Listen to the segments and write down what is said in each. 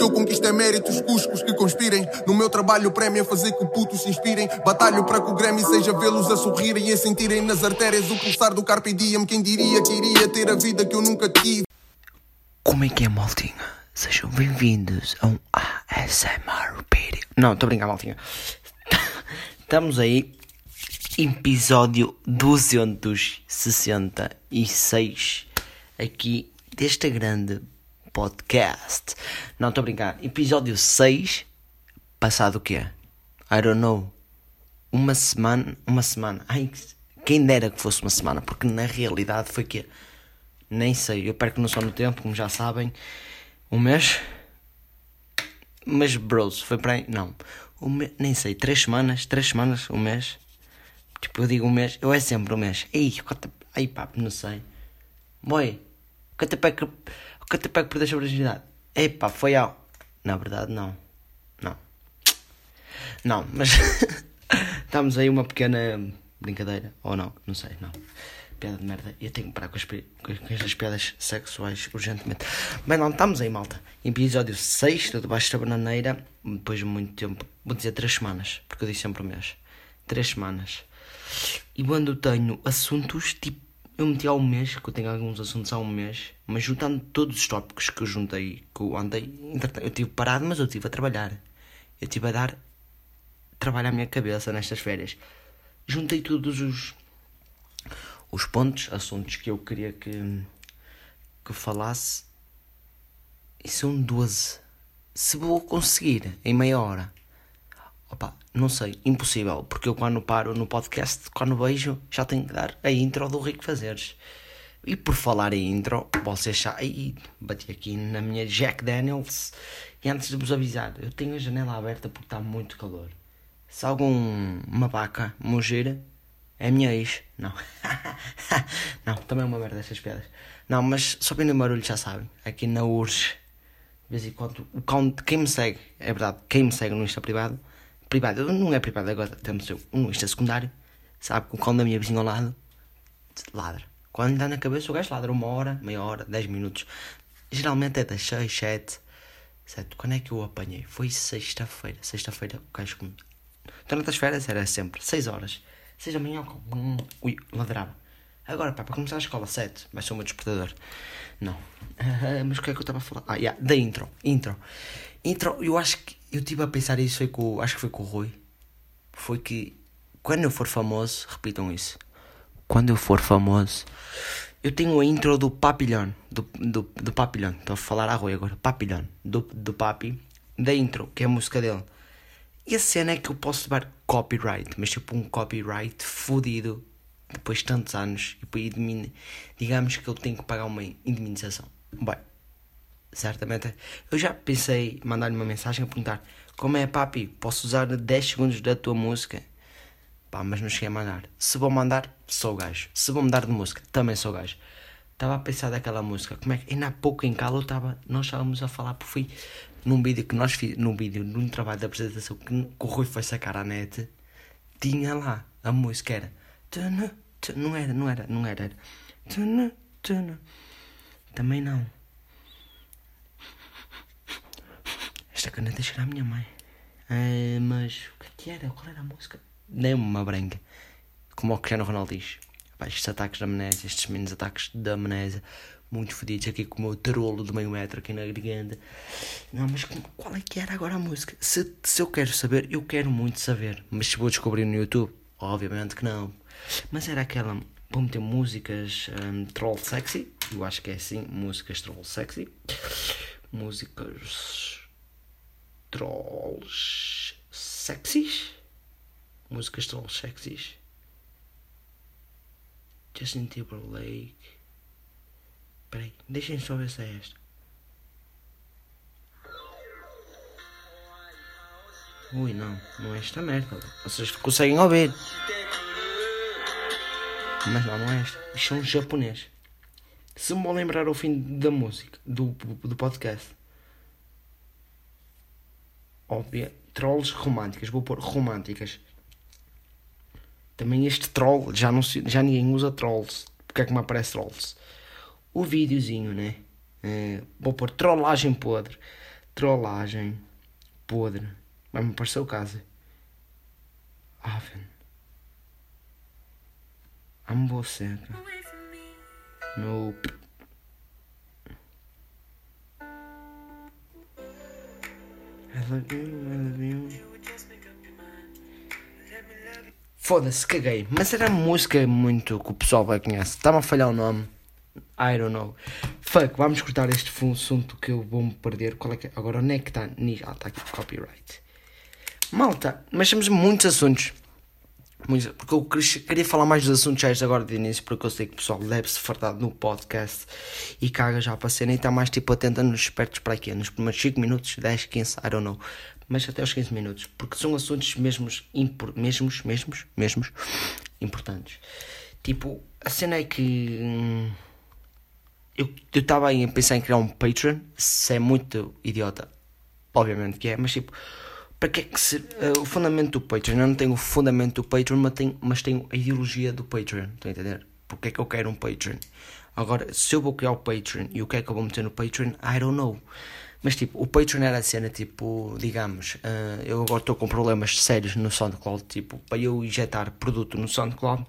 que eu conquisto é méritos, cuscos que conspirem. No meu trabalho, o prémio é fazer que o puto se inspirem. Batalho para que o Grammy seja vê-los a sorrirem e a sentirem nas artérias o pulsar do Carpe Diem. Quem diria que iria ter a vida que eu nunca tive? Como é que é, maltinha? Sejam bem-vindos a um ASMR vídeo. Não, estou a brincar, maltinha. Estamos aí, episódio 266, aqui deste grande podcast. Não, estou a brincar. Episódio 6, passado o quê? I don't know. Uma semana, uma semana. Ai, quem dera que fosse uma semana, porque na realidade foi que nem sei, eu perco noção no tempo, como já sabem. Um mês? Mas, bros, foi para aí? Não. Um me... Nem sei, três semanas? Três semanas? Um mês? Tipo, eu digo um mês, eu é sempre um mês. Ei, quanto... Ai pá, não sei. Boy, quanto é que. Quanto tempo é que perdeste a virgindade? Ei pá, foi ao. Na verdade, não. Não. Não, mas. Estamos aí uma pequena brincadeira. Ou não, não sei, não piada de merda. Eu tenho que parar com, as, com estas piadas sexuais urgentemente. Mas não, estamos aí, malta. Episódio 6 do Debaixo da Bananeira. Depois de muito tempo. Vou dizer 3 semanas, porque eu disse sempre o mês. 3 semanas. E quando tenho assuntos, tipo, eu meti há um mês, que eu tenho alguns assuntos há um mês, mas juntando todos os tópicos que eu juntei, que eu andei, eu estive parado, mas eu estive a trabalhar. Eu estive a dar trabalho à minha cabeça nestas férias. Juntei todos os os pontos, assuntos que eu queria que, que falasse. E são 12. Se vou conseguir em meia hora. Opa, não sei, impossível, porque eu quando paro no podcast, quando vejo, já tenho que dar a intro do Rico Fazeres. E por falar em intro, vocês já. Aí, bati aqui na minha Jack Daniels. E antes de vos avisar, eu tenho a janela aberta porque está muito calor. Se alguma vaca mugir, é a minha ex. Não. não, também é uma merda essas piadas. Não, mas só no barulho já sabem. Aqui na URSS. De vez em quando. O cão, quem me segue, é verdade, quem me segue no Insta privado. Privado, não é privado agora, temos um Insta secundário. Sabe que o cão da minha vizinha ao lado ladra. Quando dá na cabeça o gajo ladra uma hora, meia hora, dez minutos. Geralmente é das seis, sete. Certo? Quando é que eu o apanhei? Foi sexta-feira. Sexta-feira o gajo comigo. Durante as férias era sempre seis horas. Seja amanhã. Hum, ui, ladrava. Agora, pá, para começar a escola, 7. Vai ser o meu despertador. Não. Uh, mas o que é que eu estava a falar? Ah, yeah, da intro. Intro. Intro, eu acho que. Eu estive a pensar isso, com, acho que foi com o Rui. Foi que. Quando eu for famoso, repitam isso. Quando eu for famoso. Eu tenho a intro do Papilhão. Do, do, do. Estou a falar a Rui agora. Papilhão. Do, do Papi. Da intro, que é a música dele. E a cena é que eu posso levar copyright, mas tipo um copyright fodido depois de tantos anos. E digamos que eu tenho que pagar uma indemnização. Bem, certamente. Eu já pensei mandar-lhe uma mensagem a perguntar: Como é, papi? Posso usar 10 segundos da tua música? Pá, mas não cheguei a mandar. Se vou mandar, sou gajo. Se vou mudar de música, também sou gajo. Estava a pensar daquela música. Como é que. Ainda há pouco em calo estava. Nós estávamos a falar, porque fui num vídeo que nós fizemos, num vídeo, num trabalho de apresentação que, que o Rui foi sacar à net, tinha lá a música era não era, não era, não era, era também não. Esta caneta cheira à minha mãe. É, mas o que, é que era? Qual era a música? Nem-me uma branca. Como o Cristiano Ronaldo diz. Estes ataques de amnésia, estes menos ataques de amnésia muito fodidos aqui com o meu tarolo de meio metro aqui na garganta. Não, mas qual é que era agora a música? Se, se eu quero saber, eu quero muito saber. Mas se vou descobrir no YouTube, obviamente que não. Mas era aquela. Vou meter músicas um, troll sexy. Eu acho que é assim. Músicas troll sexy. Músicas. Trolls sexys. Músicas trolls sexys. Justin Timberlake. Peraí, deixem só ver se é esta. Ui, não, não é esta merda. Vocês conseguem ouvir. Mas não, não é esta. Isto é um japonês. Se me lembrar o fim da música, do, do podcast. Óbvio, trolls românticas. Vou pôr românticas. Também este troll, já, não, já ninguém usa trolls. Porque é que me aparece trolls? o videozinho, né? Uh, vou pôr trollagem podre. trollagem podre. Vai-me aparecer o caso. Aven. Amo você, cara. Nope. I love you, I love you. Foda-se, caguei. Mas era música muito que o pessoal vai conhecer. Está-me a falhar o nome. I don't know. Fuck, vamos cortar este assunto que eu vou-me perder. Qual é que é? Agora onde é que está? Ah, está aqui copyright. Malta, mas temos muitos assuntos. Porque eu queria falar mais dos assuntos já agora de início, porque eu sei que o pessoal deve-se fartar no podcast e caga já para a cena e está mais tipo atento nos espertos para aqui, nos primeiros 5 minutos, 10, 15, I don't know. Mas até aos 15 minutos, porque são assuntos mesmos, impor, mesmos, mesmos, mesmos importantes. Tipo, a cena é que hum, eu estava a pensar em criar um Patreon, se é muito idiota, obviamente que é, mas tipo para que é que se, uh, o fundamento do Patreon? Eu não tenho o fundamento do Patreon, mas tenho, mas tenho a ideologia do Patreon. Estão a entender? Porque é que eu quero um Patreon? Agora, se eu vou criar o Patreon e o que é que eu vou meter no Patreon, I don't know. Mas tipo, o Patreon era a cena, tipo, digamos, uh, eu agora estou com problemas sérios no SoundCloud, tipo, para eu injetar produto no SoundCloud,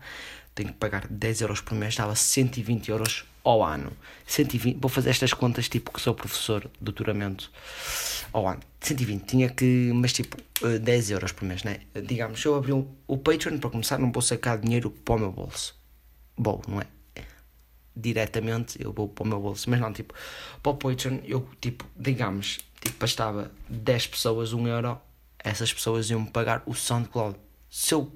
tenho que pagar 10 euros por mês, dava 120 euros ao ano. 120, vou fazer estas contas, tipo, que sou professor doutoramento ao ano. 120, tinha que, mas tipo, 10 eh, euros por mês, né? Digamos, se eu abrir o Patreon, para começar, não vou sacar dinheiro para o meu bolso. Bom, não é? Diretamente eu vou para o meu bolso, mas não, tipo, para o Patreon, eu, tipo, digamos, tipo, bastava 10 pessoas, 1 euro, essas pessoas iam-me pagar o SoundCloud. Se eu,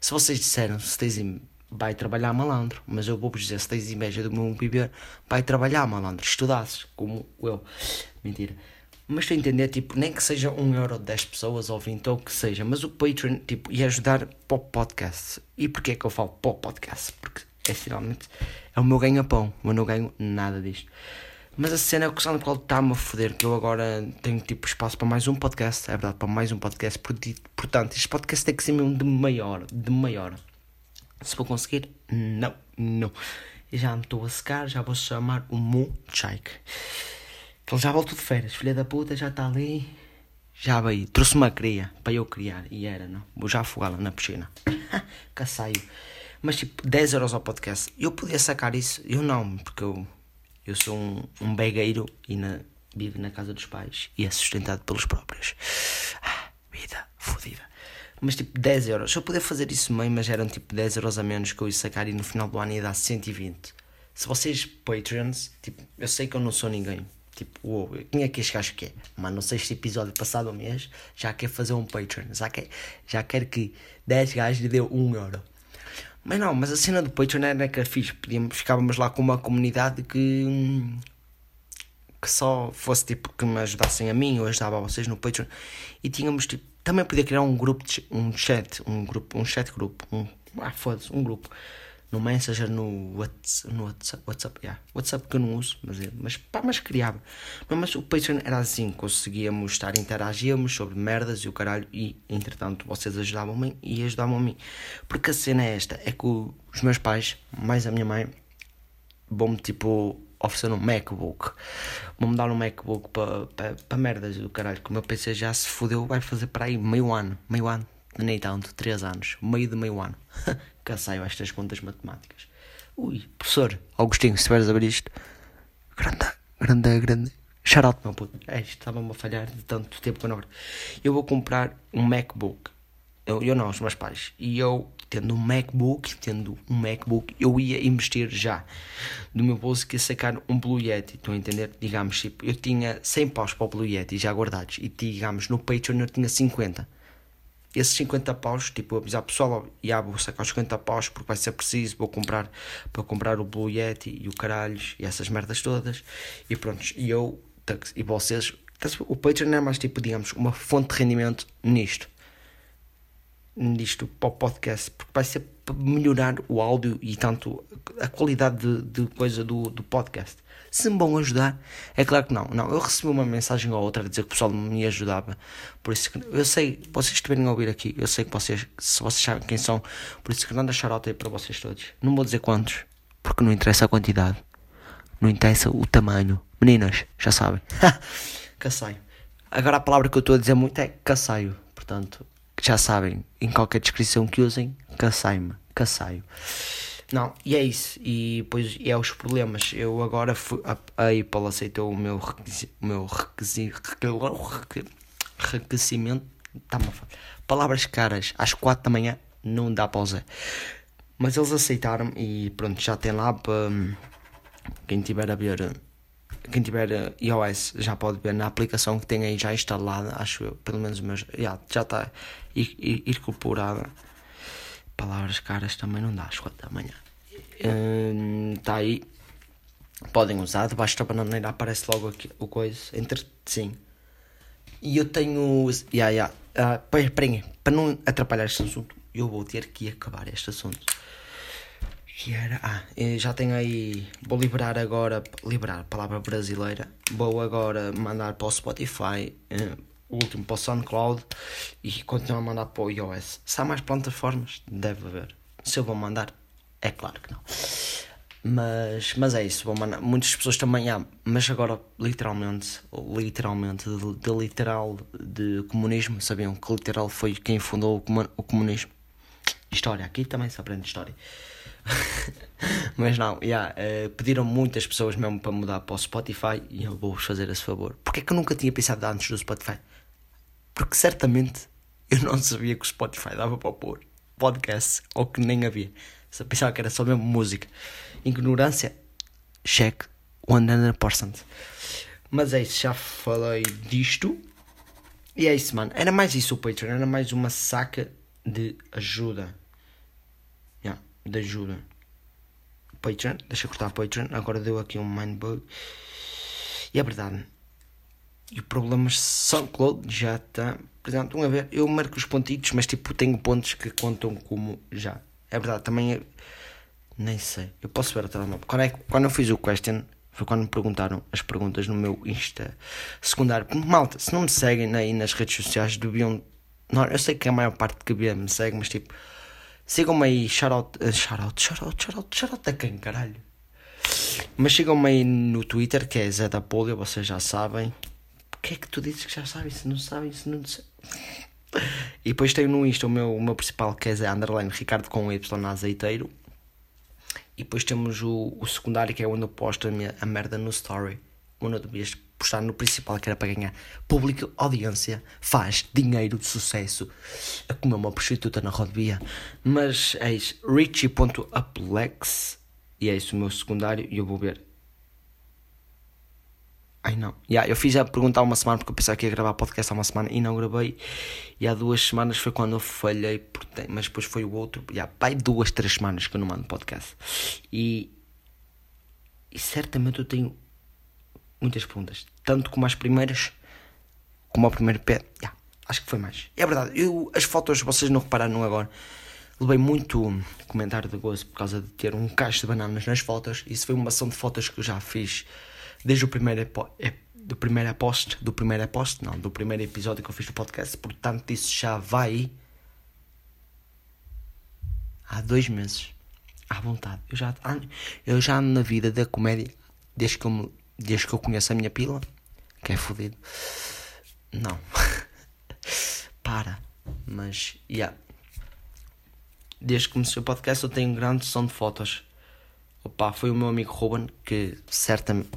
se vocês disseram, se têm vai trabalhar malandro, mas eu vou-vos dizer, se tens inveja do meu viver, vai trabalhar malandro, estudasses, como eu. Mentira. Mas estou a entender, tipo, nem que seja um euro, 10 pessoas ou 20 ou o que seja, mas o Patreon, tipo, ia ajudar para o podcast. E porquê é que eu falo para o podcast? Porque é finalmente é o meu ganha-pão, eu não ganho nada disto. Mas a cena é que o SoundCloud está-me a foder, que eu agora tenho tipo espaço para mais um podcast, é verdade, para mais um podcast. Portanto, este podcast tem que ser mesmo de maior, de maior. Se vou conseguir, não, não. Já me estou a secar, já vou chamar o Moonshake. Que ele já voltou de férias, filha da puta, já está ali. Já veio, trouxe uma cria para eu criar. E era, não? Vou já afogá-la na piscina. saiu. Mas tipo, 10 euros ao podcast. Eu podia sacar isso, eu não, porque eu, eu sou um, um begueiro e na, vivo na casa dos pais e é sustentado pelos próprios. Ah, vida fodida. Mas tipo 10 euros. Eu podia fazer isso meio, mas eram tipo 10 euros a menos que eu ia sacar e no final do ano ia dar 120. Se vocês, Patreons, tipo, eu sei que eu não sou ninguém. Tipo, uou, quem é que este gajo quer? Mas não sei este episódio passado um mês já quer fazer um Patreon. Já quer, já quer que 10 gajos lhe dê 1 euro. Mas não, mas a cena do Patreon era que era fixe. Podíamos, ficávamos lá com uma comunidade que. que só fosse tipo que me ajudassem a mim ou ajudava a vocês no Patreon. E tínhamos tipo também podia criar um grupo, de, um chat, um grupo, um chat grupo, um, ah, foda-se, um grupo no Messenger, no WhatsApp, no WhatsApp, WhatsApp, yeah. WhatsApp que eu não uso, mas, mas pá, mas criava. Mas o Patreon era assim, conseguíamos estar, interagíamos sobre merdas e o caralho, e entretanto vocês ajudavam-me e ajudavam a mim. Porque a cena é esta, é que os meus pais, mais a minha mãe, vão-me tipo oferecer um MacBook. Vou-me dar um MacBook para pa, pa merdas do caralho. Que o meu PC já se fodeu, vai fazer para aí meio ano. Meio ano, nem tanto, 3 anos. Meio de meio ano. Cansei estas contas matemáticas. Ui, professor Augustinho, se estiveres a ver isto, grande, grande, grande. Shout out, meu puto. É, estava-me a falhar de tanto tempo que eu não. Eu vou comprar um MacBook. Eu, eu não, os meus pais. E eu tendo um MacBook, tendo um MacBook, eu ia investir já do meu bolso que ia sacar um Blue Yeti, estão a entender? Digamos, tipo, eu tinha 100 paus para o Blue Yeti já guardados e digamos, no Patreon eu tinha 50. Esses 50 paus, tipo, eu avisar pessoal, já vou sacar os 50 paus porque vai ser preciso, vou comprar para comprar o Blue Yeti e o caralhos e essas merdas todas. E pronto, e eu e vocês, o Patreon é mais tipo, digamos, uma fonte de rendimento nisto nisto para o podcast, porque vai ser para melhorar o áudio e tanto a qualidade de, de coisa do, do podcast. Se me vão ajudar, é claro que não. Não, eu recebi uma mensagem ou outra a dizer que o pessoal me ajudava. Por isso que eu sei, vocês estiverem a ouvir aqui, eu sei que vocês, se vocês sabem quem são, por isso que não deixar alta aí para vocês todos. Não vou dizer quantos, porque não interessa a quantidade, não interessa o tamanho. Meninas, já sabem. que Agora a palavra que eu estou a dizer muito é caçaio. Portanto, já sabem, em qualquer descrição que usem, caçai-me, caçaio. Não, e é isso. E depois é os problemas. Eu agora fui, a, a Apple aceitou o meu, o meu requisi. Tá Palavras caras às 4 da manhã não dá para usar. Mas eles aceitaram e pronto, já tem lá para quem tiver a ver. Quem tiver iOS já pode ver na aplicação que tem aí já instalada, acho eu, pelo menos meus, já, já está incorporada. Palavras caras também não dá às 4 da manhã. Está hum, aí. Podem usar, debaixo da bananeira aparece logo aqui o coisa. Entre sim. E eu tenho. Yeah, yeah. Uh, esperem, para não atrapalhar este assunto, eu vou ter que acabar este assunto. Que era. Ah, já tenho aí. Vou liberar agora. Liberar, palavra brasileira. Vou agora mandar para o Spotify. Uh, o último para o SoundCloud. E continuar a mandar para o iOS. Se há mais plataformas, deve haver. Se eu vou mandar, é claro que não. Mas, mas é isso, vou mandar. Muitas pessoas também há, mas agora literalmente, literalmente, de, de, literal de comunismo, sabiam que literal foi quem fundou o, comunismo. História, aqui também se aprende história. Mas não, yeah, uh, pediram muitas pessoas mesmo para mudar para o Spotify e eu vou-vos fazer esse favor. Porquê é que eu nunca tinha pensado antes do Spotify? Porque certamente eu não sabia que o Spotify dava para pôr podcast ou que nem havia. Só pensava que era só mesmo música. Ignorância, check 100%. Mas é isso, já falei disto. E é isso, mano. Era mais isso o Patreon, era mais uma saca de ajuda de ajuda. Patreon, deixa eu cortar o Patreon, agora deu aqui um mindbug. E é verdade. E o problema SoundCloud já está. Portanto, a ver, eu marco os pontitos, mas tipo, tenho pontos que contam como já. É verdade, também é... Nem sei. Eu posso ver o telemóvel. Quando, é, quando eu fiz o question, foi quando me perguntaram as perguntas no meu Insta secundário. Malta, se não me seguem aí nas redes sociais, deviam. Não, eu sei que a maior parte que me segue, mas tipo Sigam-me aí, shoutout, uh, shoutout, shoutout, shoutout, shoutout a quem, caralho? Mas sigam-me aí no Twitter, que é Zé da Polio, vocês já sabem. O que é que tu dizes que já sabem? Se não sabem, se não sei. E depois tenho no Insta o meu, o meu principal, que é Zé Underline Ricardo com Y azeiteiro. E depois temos o, o secundário, que é onde eu posto a, minha, a merda no story. Onde eu devias postar no principal, que era para ganhar público, audiência, faz dinheiro de sucesso a comer uma prostituta na rodovia. Mas é isso, richie.uplex e é isso o meu secundário e eu vou ver. Ai não, yeah, eu fiz a pergunta há uma semana porque eu pensava que ia gravar podcast há uma semana e não gravei. E há duas semanas foi quando eu falhei, porque, mas depois foi o outro. Yeah, pai, duas, três semanas que eu não mando podcast. E, e certamente eu tenho muitas perguntas. Tanto como as primeiras, como ao primeiro pé. Yeah, acho que foi mais. É verdade, eu, as fotos, vocês não repararam agora. Levei muito comentário de gozo por causa de ter um cacho de bananas nas fotos. Isso foi uma ação de fotos que eu já fiz desde o primeiro do primeiro post, do primeiro post, não, do primeiro episódio que eu fiz do podcast. Portanto, isso já vai há dois meses à vontade. Eu já, eu já ando na vida da comédia desde que eu me desde que eu conheço a minha pila, que é fodido. Não. Para. Mas, yeah. Desde que comecei o podcast eu tenho grande som de fotos. Opa, foi o meu amigo Ruben que certamente.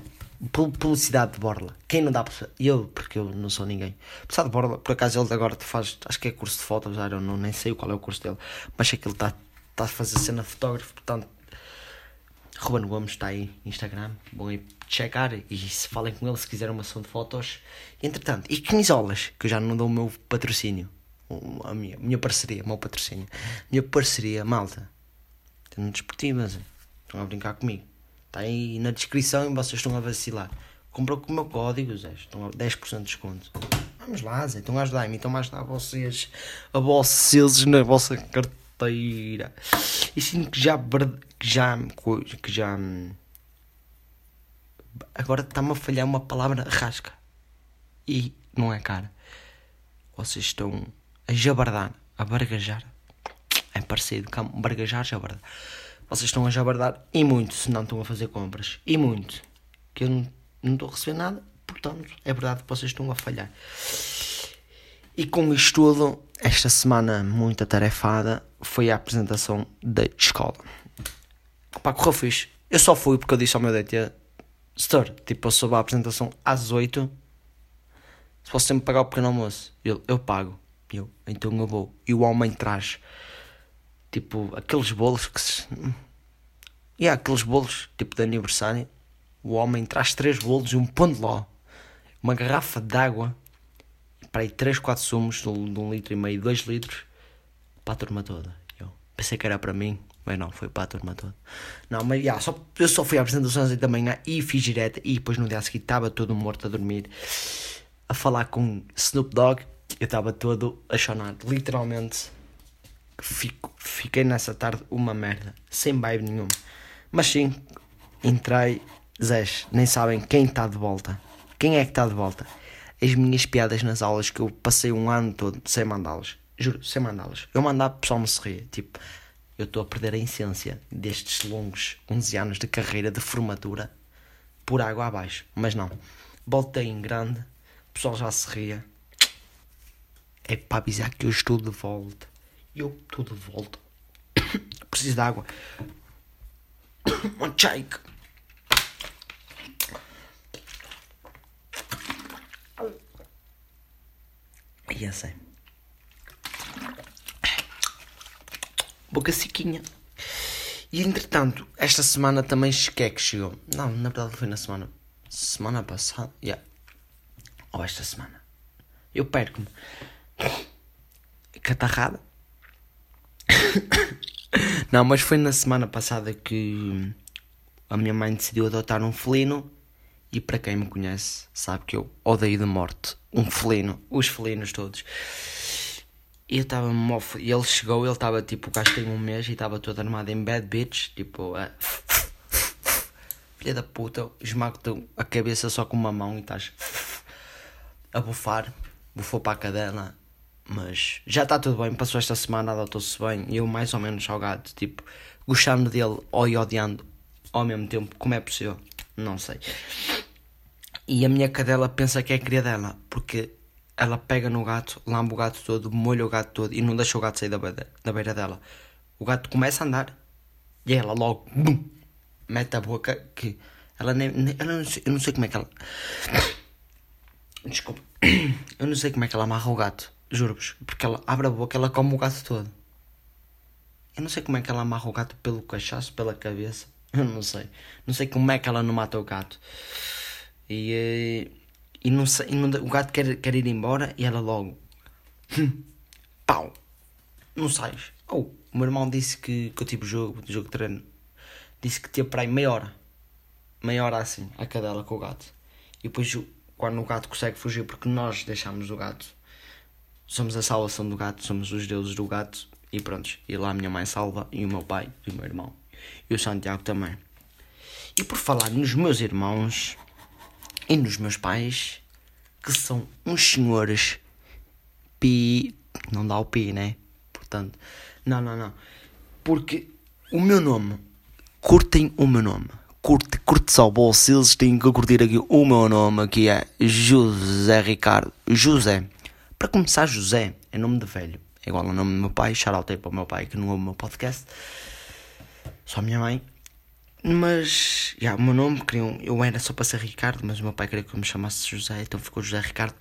Publicidade de Borla. Quem não dá. Eu, porque eu não sou ninguém. Apesar de Borla, por acaso ele agora faz. Acho que é curso de fotos, eu não, nem sei qual é o curso dele. Mas sei que ele está tá a fazer cena fotógrafo, portanto Ruben Gomes está aí Instagram, vão aí checar e se falem com ele se quiserem uma sessão de fotos. Entretanto, e camisolas, que eu já não dou o meu patrocínio, a minha, minha parceria, o meu patrocínio, minha parceria, malta, tem desportivas, estão a brincar comigo. Está aí na descrição e vocês estão a vacilar. Comprou com o meu código, Zé, estão a 10% de desconto. Vamos lá, Zé, estão a ajudar-me, estão a ajudar vocês, a vocês na vossa carteira. E sinto que já que já. que já. Agora está-me a falhar uma palavra rasca. E não é cara. Vocês estão a jabardar, a bargajar. É parecido, bargajar, jabardar. Vocês estão a jabardar e muito se não estão a fazer compras. E muito. Que eu não estou a receber nada Portanto, é verdade que vocês estão a falhar. E com isto tudo, esta semana muito atarefada foi a apresentação da escola. Pá, correu fixe. Eu só fui porque eu disse ao meu DT, Store, tipo, eu soube a apresentação às 8. Se você me pagar o pequeno almoço, eu, eu pago. Eu, então eu vou. E o homem traz, tipo, aqueles bolos que se. E há aqueles bolos, tipo, de aniversário. O homem traz três bolos e um pão de ló. Uma garrafa de água. Para aí três, quatro sumos de um, litro e meio, dois litros. Para a turma toda. Eu pensei que era para mim. Mas não, foi para a turma toda. Não, mas já, só, eu só fui à apresentação às 8 da manhã e fiz direta. E depois no dia seguinte estava todo morto a dormir. A falar com Snoop Dogg. Eu estava todo achonado. Literalmente. Fico, fiquei nessa tarde uma merda. Sem vibe nenhuma. Mas sim, entrei. Zés, nem sabem quem está de volta. Quem é que está de volta? As minhas piadas nas aulas que eu passei um ano todo sem mandá-las. Juro, sem mandá-las. Eu mandava, o pessoal me sorria. Tipo, eu estou a perder a essência destes longos 11 anos de carreira de formatura por água abaixo. Mas não. Voltei em grande, o pessoal já se ria. É para avisar que eu estou de volta. Eu estou de volta. Preciso de água. Shake. E assim. boca sequinha. E entretanto, esta semana também é que chegou. Não, na verdade foi na semana. Semana passada. Yeah. Ou esta semana. Eu perco-me. Catarrada. Não, mas foi na semana passada que a minha mãe decidiu adotar um felino. E para quem me conhece, sabe que eu odeio de morte um felino. Os felinos todos. E eu estava. E ele chegou, ele estava tipo, o gajo tem um mês e estava todo armado em bad bitch. Tipo, a... filha da puta, esmago-te a cabeça só com uma mão e estás a bufar. Bufou para a cadela. Mas já está tudo bem. Passou esta semana, adotou-se bem. E eu mais ou menos salgado, tipo, gostando dele ou odiando ao mesmo tempo. Como é possível? Não sei. E a minha cadela pensa que é cria dela, porque ela pega no gato, lambe o gato todo, molha o gato todo e não deixa o gato sair da beira, da beira dela. O gato começa a andar e ela logo bum, mete a boca que ela nem, nem ela não eu não sei como é que ela desculpa eu não sei como é que ela amarra o gato juro-vos porque ela abre a boca ela come o gato todo eu não sei como é que ela amarra o gato pelo cachaço pela cabeça eu não sei não sei como é que ela não mata o gato e eh, e, não, e não, o gato quer, quer ir embora e ela logo. Hum, pau! Não sais. Oh, o meu irmão disse que, que eu tive jogo, jogo de treino. Disse que tinha para aí meia hora. Meia hora assim, a cadela com o gato. E depois, quando o gato consegue fugir, porque nós deixamos o gato, somos a salvação do gato, somos os deuses do gato. E pronto, e lá a minha mãe salva, e o meu pai, e o meu irmão. E o Santiago também. E por falar nos meus irmãos, e nos meus pais, que são uns senhores pi. Não dá o pi, né? Portanto, não, não, não. Porque o meu nome, curtem o meu nome. Curte, curte só bolso, eles têm que curtir aqui o meu nome, que é José Ricardo. José. Para começar, José é nome de velho. É igual ao nome do meu pai. Shout para o meu pai que não ouve o meu podcast. Só a minha mãe. Mas, já, o meu nome, queriam, eu era só para ser Ricardo, mas o meu pai queria que eu me chamasse José, então ficou José Ricardo.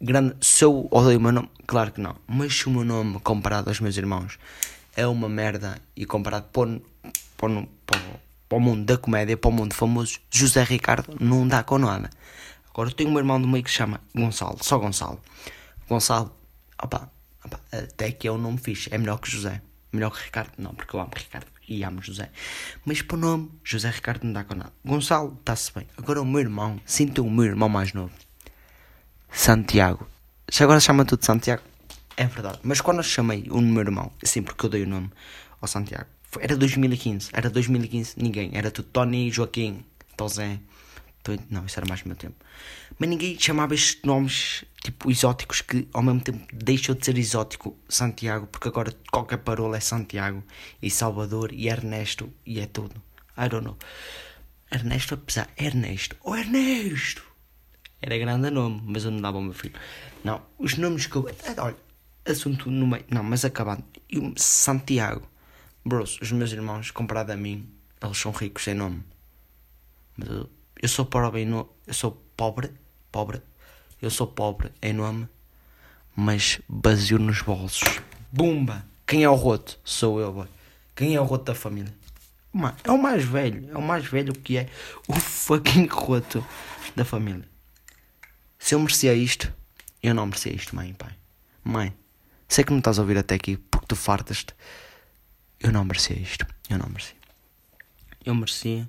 Grande, se eu odeio o meu nome, claro que não. Mas se o meu nome, comparado aos meus irmãos, é uma merda e comparado para, para, para, para o mundo da comédia, para o mundo famoso, José Ricardo não dá com nada. Agora eu tenho um irmão do meio que se chama Gonçalo, só Gonçalo. Gonçalo, opa, opa até que é um nome fixe, é melhor que José. Melhor que Ricardo, não, porque eu amo Ricardo e amo José. Mas para o nome, José Ricardo não dá com nada. Gonçalo, está-se bem. Agora o meu irmão, sinto o meu irmão mais novo. Santiago. Se agora chama tudo Santiago. É verdade. Mas quando eu chamei o meu irmão, sim, porque eu dei o nome ao Santiago, era 2015. Era 2015, ninguém. Era tudo Tony, Joaquim, Tosé. Não, isso era mais do meu tempo. Mas ninguém chamava estes nomes tipo exóticos que ao mesmo tempo deixou de ser exótico Santiago, porque agora qualquer parola é Santiago e Salvador e Ernesto e é tudo. I don't know. Ernesto, apesar, Ernesto, oh Ernesto, Era grande nome, mas eu não dava ao meu filho. Não, os nomes que eu. Olha, assunto no meio. Não, mas acabando. E Santiago. Bros, os meus irmãos, comparado a mim, eles são ricos sem nome. Mas eu, eu sou pobre nome. Eu sou pobre. Pobre. Eu sou pobre em nome. Mas basio nos bolsos. Bumba! Quem é o roto? Sou eu, boy. Quem é o roto da família? É o mais velho. É o mais velho que é o fucking roto da família. Se eu merecia isto, eu não merecia isto, mãe e pai. Mãe, sei que não estás a ouvir até aqui porque tu fartas-te. Eu não merecia isto. Eu não merecia. Eu merecia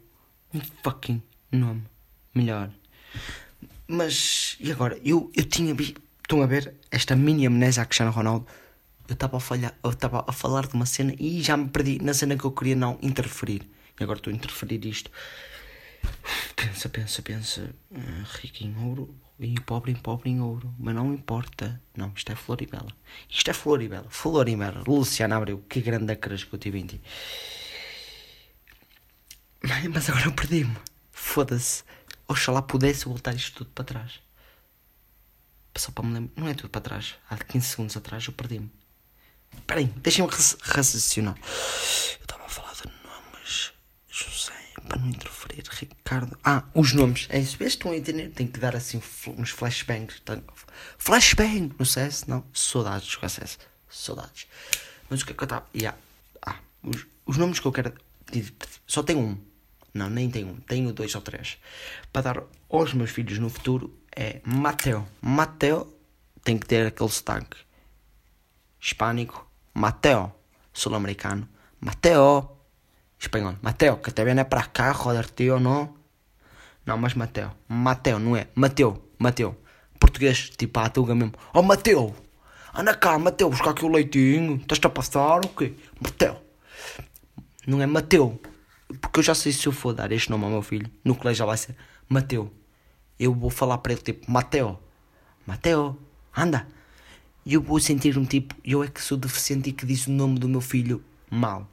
um fucking nome melhor. Mas, e agora? Eu, eu tinha. Estão a ver esta mini amnésia a Cristiano Ronaldo? eu estava a eu estava a falar de uma cena e já me perdi na cena que eu queria não interferir. E agora estou a interferir isto. Pensa, pensa, pensa. Uh, rico em ouro e pobre em pobre em ouro. Mas não importa. Não, isto é Floribela. Isto é Floribela. Floribela. Luciana Abreu. Que grande acras que eu tive em ti. Mas agora eu perdi-me. Foda-se. Oxalá pudesse voltar isto tudo para trás. Só para me lembrar. Não é tudo para trás. Há 15 segundos atrás eu perdi-me. Espera aí, deixem-me raciocinar. Eu estava a falar de nomes. José, para não interferir. Ricardo. Ah, os nomes. É isso. Estão a entender? Tem que dar assim uns flashbangs. Flashbang no CS? Não. Saudades do CS. Saudades. Mas o que é que eu estava. Yeah. Ah, os, os nomes que eu quero. Só tenho um. Não, nem tenho um. Tenho dois ou três. Para dar aos meus filhos no futuro é Mateo. Mateo tem que ter aquele sotaque hispânico, Mateo, sul-americano, Mateo, espanhol, Mateo, que te viene para acá, joder, tío, no. Não, mas Mateo, Mateo, não é, Mateo, Mateo, português, tipo a tuga mesmo, oh Mateo, anda cá, Mateo, buscar aqui o leitinho, estás a passar o quê? Mateo, não é Mateo, porque eu já sei se eu for dar este nome ao meu filho, no colégio já vai ser Mateo. Eu vou falar para ele tipo, Mateo, Mateo, anda, e eu vou sentir um tipo, eu é que sou deficiente e que disse o nome do meu filho mal.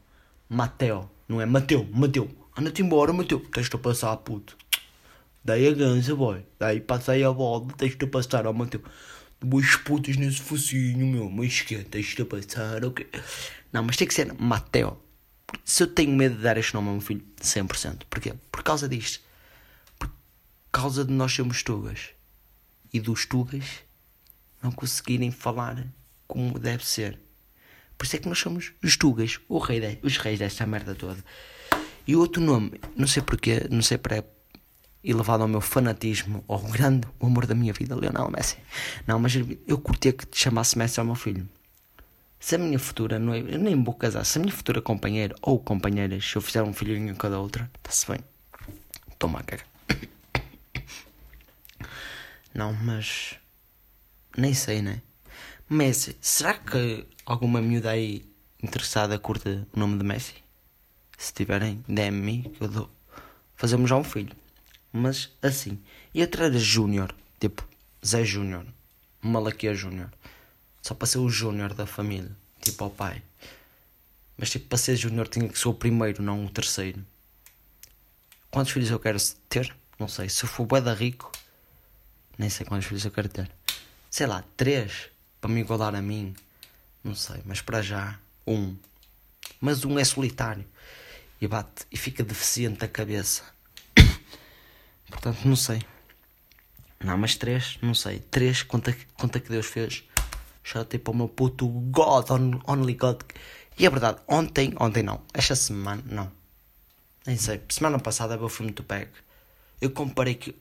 Mateo, não é Mateu, Mateu. Anda-te embora, Mateu. Tens-te a passar, puto. Daí a ganza, boy. Daí passei a bola, tens-te passar, ó oh, Mateu. Dois putos nesse focinho, meu. Mas que tens-te a passar, ok? Não, mas tem que ser Mateo. Se eu tenho medo de dar este nome ao meu filho, 100%. Porquê? Por causa disto. Por causa de nós sermos tugas. E dos tugas não conseguirem falar como deve ser. Por isso é que nós somos os Tugas, o rei de, os reis desta merda toda. E outro nome, não sei porquê, não sei para elevado ao meu fanatismo, ao grande amor da minha vida, Leonel Messi. Não, mas eu curtia que te chamasse Messi ao meu filho. Se a minha futura noiva, eu nem vou casar, se a minha futura companheira ou companheiras, se eu fizer um filhinho a cada outra, está-se bem. Toma a caga. Não, mas nem sei, né? Messi. Será que alguma miúda aí interessada curta o nome de Messi? Se tiverem, DM-me que eu dou. Fazemos já um filho. Mas assim. E outra era Júnior. Tipo, Zé Júnior. Malaquia Júnior. Só para ser o Júnior da família. Tipo ao pai. Mas tipo, para ser Júnior tinha que ser o primeiro, não o terceiro. Quantos filhos eu quero ter? Não sei. Se eu for bué da rico, nem sei quantos filhos eu quero ter sei lá, três para me igualar a mim. Não sei, mas para já, um. Mas um é solitário e bate e fica deficiente da cabeça. Portanto, não sei. Não, mas três, não sei. Três, conta, conta que Deus fez. Já tipo o meu puto God, only God. E é verdade, ontem, ontem não, esta semana, não. Nem sei, semana passada eu fui muito pego. Eu comparei que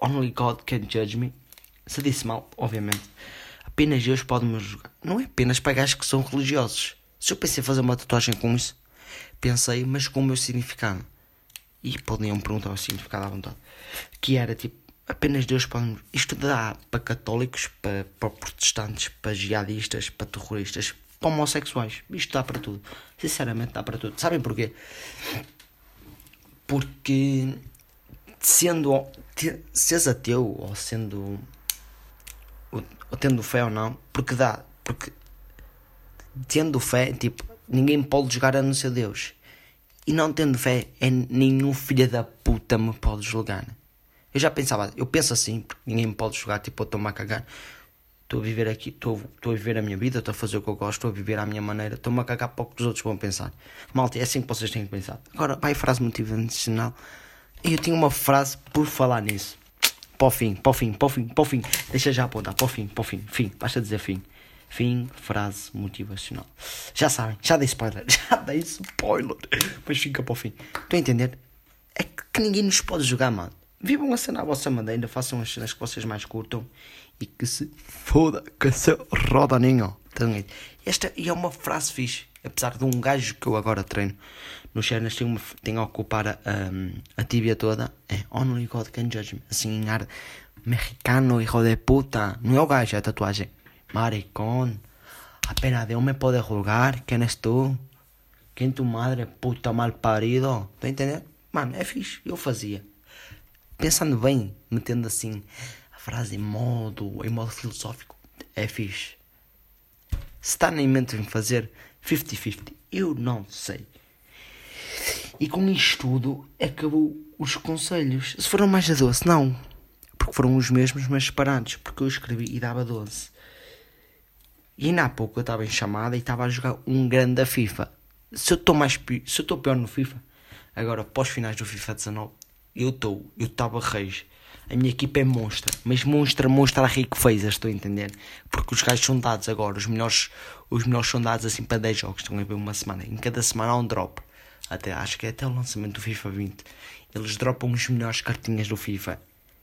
Only God Can Judge Me se disse mal, obviamente. Apenas Deus pode me julgar. Não é apenas para gajos que são religiosos. Se eu pensei fazer uma tatuagem com isso, pensei, mas com o meu significado. E podiam perguntar o significado à vontade. Que era tipo, apenas Deus pode Isto dá para católicos, para, para protestantes, para jihadistas, para terroristas, para homossexuais. Isto dá para tudo. Sinceramente, dá para tudo. Sabem porquê? Porque sendo seres ateu ou sendo ou tendo fé ou não, porque dá, porque tendo fé, tipo, ninguém pode julgar a não ser Deus. E não tendo fé, é nenhum filho da puta me pode julgar. Eu já pensava, eu penso assim, porque ninguém me pode jogar, tipo, eu estou-me a cagar. Estou a viver aqui, estou a viver a minha vida, estou a fazer o que eu gosto, estou a viver à minha maneira, estou-me a cagar para o que os outros vão pensar. Malta, é assim que vocês têm que pensar. Agora, vai a frase motivacional. Eu tinha uma frase por falar nisso. Para o fim, para o fim, para o fim, para o fim. Deixa já apontar, para o fim, para o fim, fim. Basta dizer fim. Fim, frase motivacional. Já sabem, já dei spoiler, já dei spoiler. Mas fica para o fim. Estão a entender? É que ninguém nos pode jogar, mano. Vivam a cena à vossa maneira, façam as cenas que vocês mais curtam e que se foda, que se roda nenhum. Esta é uma frase fixe, apesar de um gajo que eu agora treino no Chernas tem, uma, tem a ocupar a, a, a tíbia toda. É Only God Can Judge Me. Assim em ar mexicano, hijo de puta. Não é o gajo, é a tatuagem. Maricón. Apenas Deus me pode julgar. Quem és tu? Quem tu madre, puta mal parido? Tá entendendo? Mano, é fixe. Eu fazia pensando bem, metendo assim a frase em modo, em modo filosófico, é fixe. Se está na mente em fazer 50-50, eu não sei. E com isto tudo, acabou os conselhos. Se foram mais de 12, não. Porque foram os mesmos, mas separados. Porque eu escrevi e dava 12. E ainda há pouco eu estava em chamada e estava a jogar um grande da FIFA. Se eu estou mais se eu estou pior no FIFA, agora pós finais do FIFA 19, eu estou, eu estava reis. A minha equipa é monstra, mas monstra, monstra a rico fez, estou a entender. Porque os gajos são dados agora, os melhores, os melhores são dados assim para 10 jogos, estão a ver uma semana. Em cada semana há um drop. Até, acho que é até o lançamento do FIFA 20. Eles dropam os melhores cartinhas do FIFA.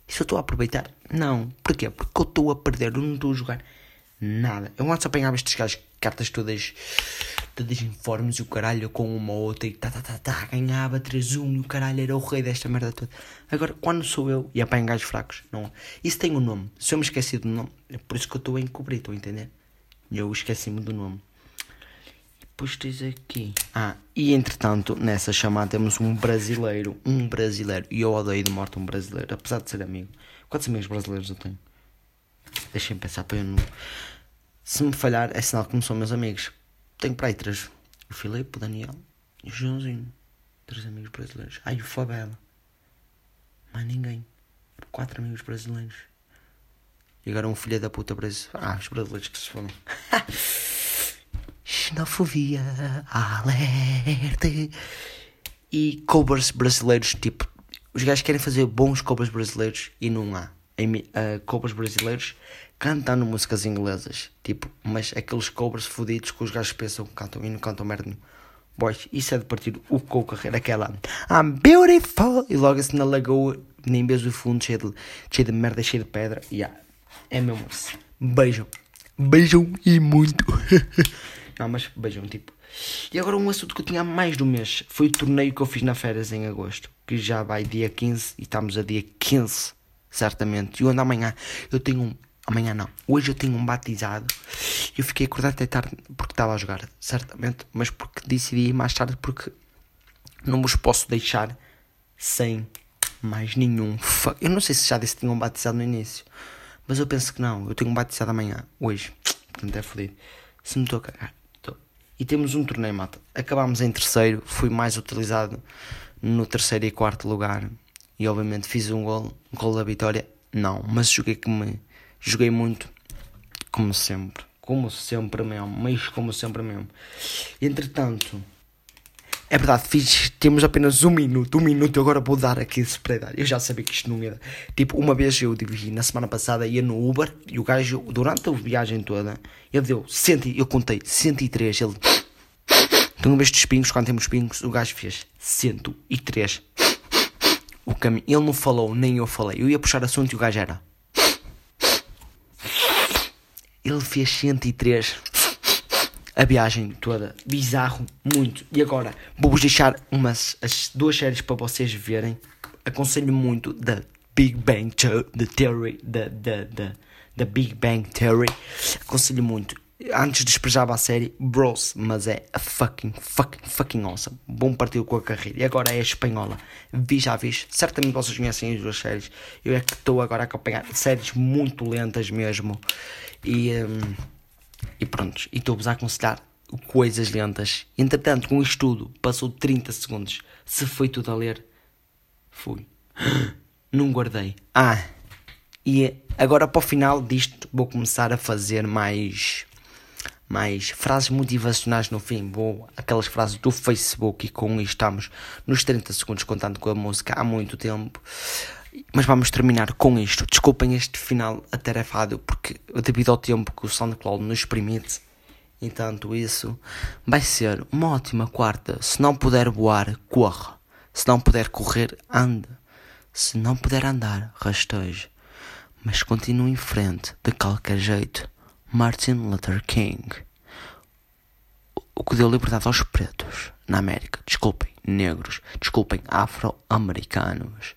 E se eu estou a aproveitar? Não. Porquê? Porque eu estou a perder, eu não estou a jogar nada. Eu antes apanhava estes gajos, cartas todas todas informes e o caralho com uma outra e tá, tá, tá, tá, ganhava 3-1 e o caralho era o rei desta merda toda. Agora, quando sou eu e apanho gajos fracos, não. Isso tem um nome. Se eu me esqueci do nome, é por isso que eu estou a encobrir, estão a entender? Eu esqueci-me do nome. Depois tens aqui. Ah, e entretanto, nessa chamada temos um brasileiro. Um brasileiro. E eu odeio de morte um brasileiro, apesar de ser amigo. Quantos amigos brasileiros eu tenho? Deixem pensar para eu não. Se me falhar, é sinal que não são meus amigos. Tenho para aí três. O Filipe, o Daniel e o Joãozinho. Três amigos brasileiros. Ai, o Fabela. Mais ninguém. Quatro amigos brasileiros. E agora um filho da puta brasileiro. Ah, os brasileiros que se falam. Xenofobia, alerta. E covers brasileiros, tipo. Os gajos querem fazer bons covers brasileiros e não há. Uh, covers brasileiros cantando músicas inglesas, tipo, mas aqueles cobras fodidos que os gajos pensam que cantam e não cantam merda nenhuma. Boys, isso é de partir o cu carreira, aquela I'm beautiful e logo assim na lagoa, nem vês o fundo cheio de, cheio de merda, cheio de pedra. Yeah. É mesmo assim. Beijam. Beijam e muito. não, mas beijam, tipo. E agora um assunto que eu tinha mais do mês foi o torneio que eu fiz na férias em agosto, que já vai dia 15 e estamos a dia 15, certamente. E onde amanhã eu tenho um Amanhã não. Hoje eu tenho um batizado. Eu fiquei acordado até tarde porque estava a jogar, certamente. Mas porque decidi ir mais tarde porque não vos posso deixar sem mais nenhum. Eu não sei se já disse que tinha um batizado no início. Mas eu penso que não. Eu tenho um batizado amanhã, hoje. Portanto é fodido. Se me estou a cagar. E temos um torneio, mata. Acabámos em terceiro. Fui mais utilizado no terceiro e quarto lugar. E obviamente fiz um gol. Um gol da vitória. Não. Mas joguei que me Joguei muito, como sempre. Como sempre mesmo, mas como sempre mesmo. Entretanto, é verdade, fiz, temos apenas um minuto, um minuto, agora vou dar aqui esse predar. Eu já sabia que isto não ia. Tipo, uma vez eu dirigi, na semana passada ia no Uber e o gajo, durante a viagem toda, ele deu, cento, eu contei 103. Ele, então, vez dos pingos, quando temos pingos, o gajo fez 103. O caminho, ele não falou, nem eu falei. Eu ia puxar assunto e o gajo era. Ele fez 103 a viagem toda. Bizarro, muito. E agora, vou-vos deixar umas, as duas séries para vocês verem. Aconselho muito da Big Bang The Theory, da, da, da, Big Bang Theory. Aconselho muito. Antes desprezava a série Bros, mas é a fucking, fucking, fucking awesome. Bom partido com a carreira. E agora é a espanhola. Vi já vis. Certamente vocês conhecem as duas séries. Eu é que estou agora a acompanhar séries muito lentas mesmo. E, um, e pronto, e estou-vos a aconselhar coisas lentas. Entretanto, com isto tudo, passou 30 segundos. Se foi tudo a ler, fui. não guardei. Ah, e agora para o final disto vou começar a fazer mais mais frases motivacionais no fim. Vou aquelas frases do Facebook e com isto estamos nos 30 segundos contando com a música há muito tempo. Mas vamos terminar com isto. Desculpem este final atarefado porque devido ao tempo que o SoundCloud nos permite. Entanto, isso vai ser uma ótima quarta. Se não puder voar, corra. Se não puder correr, ande. Se não puder andar, rasteje. Mas continue em frente, de qualquer jeito. Martin Luther King. O que deu liberdade aos pretos na América. Desculpem, negros. Desculpem, afro-americanos.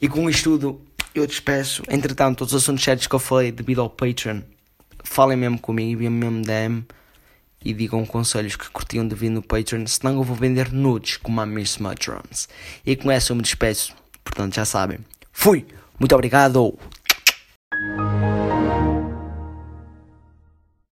E com isto tudo, eu despeço. Entretanto, todos os assuntos sérios que eu falei devido ao Patreon, falem mesmo comigo, enviem mesmo DM e digam conselhos que curtiam de vir no Patreon, senão eu vou vender nudes como a Miss Mushrooms. E com essa eu me despeço. Portanto, já sabem. Fui! Muito obrigado!